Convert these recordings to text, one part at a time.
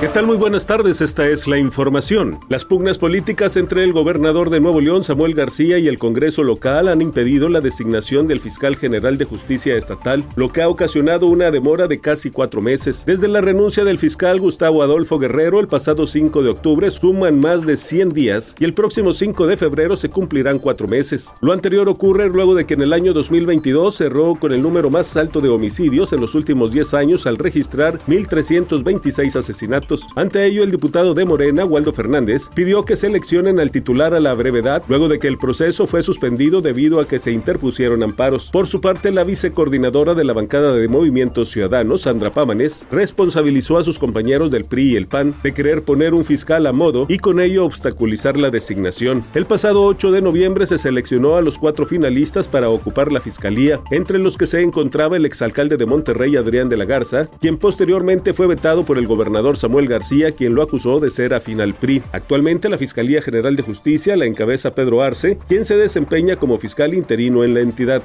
¿Qué tal? Muy buenas tardes, esta es la información. Las pugnas políticas entre el gobernador de Nuevo León, Samuel García, y el Congreso local han impedido la designación del fiscal general de justicia estatal, lo que ha ocasionado una demora de casi cuatro meses. Desde la renuncia del fiscal Gustavo Adolfo Guerrero el pasado 5 de octubre suman más de 100 días y el próximo 5 de febrero se cumplirán cuatro meses. Lo anterior ocurre luego de que en el año 2022 cerró con el número más alto de homicidios en los últimos 10 años al registrar 1.326 asesinatos ante ello, el diputado de Morena, Waldo Fernández, pidió que seleccionen al titular a la brevedad luego de que el proceso fue suspendido debido a que se interpusieron amparos. Por su parte, la vicecoordinadora de la bancada de Movimientos Ciudadanos, Sandra Pámanes, responsabilizó a sus compañeros del PRI y el PAN de querer poner un fiscal a modo y con ello obstaculizar la designación. El pasado 8 de noviembre se seleccionó a los cuatro finalistas para ocupar la fiscalía, entre los que se encontraba el exalcalde de Monterrey, Adrián de la Garza, quien posteriormente fue vetado por el gobernador Samuel García, quien lo acusó de ser afín al PRI. Actualmente la Fiscalía General de Justicia la encabeza Pedro Arce, quien se desempeña como fiscal interino en la entidad.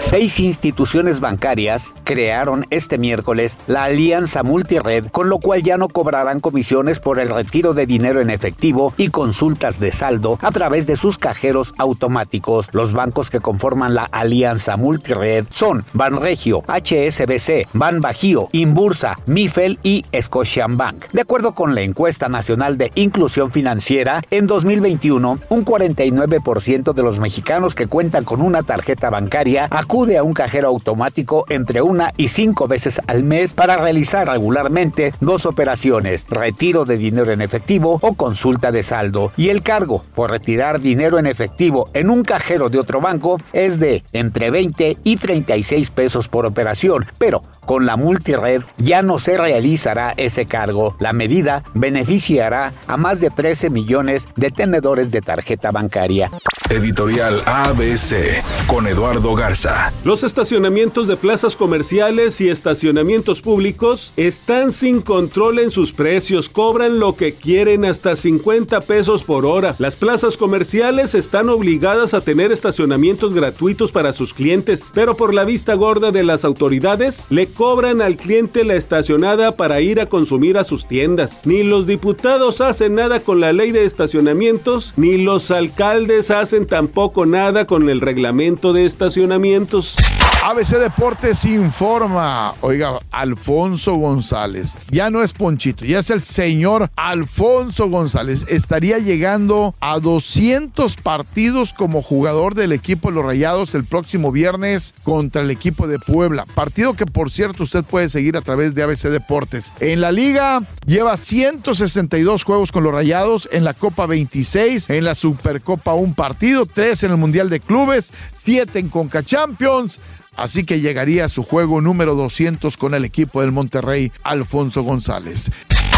Seis instituciones bancarias crearon este miércoles la alianza multired, con lo cual ya no cobrarán comisiones por el retiro de dinero en efectivo y consultas de saldo a través de sus cajeros automáticos. Los bancos que conforman la alianza multired son Banregio, HSBC, Ban Bajío, Inbursa, Mifel y Scotiabank. De acuerdo con la encuesta nacional de inclusión financiera, en 2021, un 49% de los mexicanos que cuentan con una tarjeta bancaria acude a un cajero automático entre una y cinco veces al mes para realizar regularmente dos operaciones, retiro de dinero en efectivo o consulta de saldo. Y el cargo por retirar dinero en efectivo en un cajero de otro banco es de entre 20 y 36 pesos por operación, pero con la multired ya no se realizará ese cargo. La medida beneficiará a más de 13 millones de tenedores de tarjeta bancaria. Editorial ABC con Eduardo Garza. Los estacionamientos de plazas comerciales y estacionamientos públicos están sin control en sus precios, cobran lo que quieren hasta 50 pesos por hora. Las plazas comerciales están obligadas a tener estacionamientos gratuitos para sus clientes, pero por la vista gorda de las autoridades le cobran al cliente la estacionada para ir a consumir a sus tiendas. Ni los diputados hacen nada con la ley de estacionamientos, ni los alcaldes tampoco nada con el reglamento de estacionamientos. ABC Deportes informa, oiga, Alfonso González, ya no es Ponchito, ya es el señor Alfonso González, estaría llegando a 200 partidos como jugador del equipo de los Rayados el próximo viernes contra el equipo de Puebla, partido que por cierto usted puede seguir a través de ABC Deportes. En la liga lleva 162 juegos con los Rayados, en la Copa 26, en la Supercopa un partido, 3 en el Mundial de Clubes, 7 en Conca Champions, así que llegaría a su juego número 200 con el equipo del Monterrey, Alfonso González.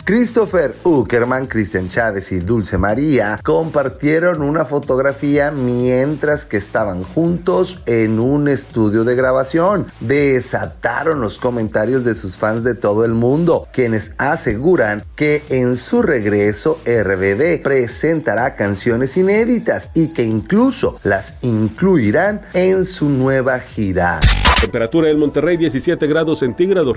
Christopher Uckerman, Cristian Chávez y Dulce María compartieron una fotografía mientras que estaban juntos en un estudio de grabación. Desataron los comentarios de sus fans de todo el mundo, quienes aseguran que en su regreso RBD presentará canciones inéditas y que incluso las incluirán en su nueva gira. Temperatura en Monterrey 17 grados centígrados.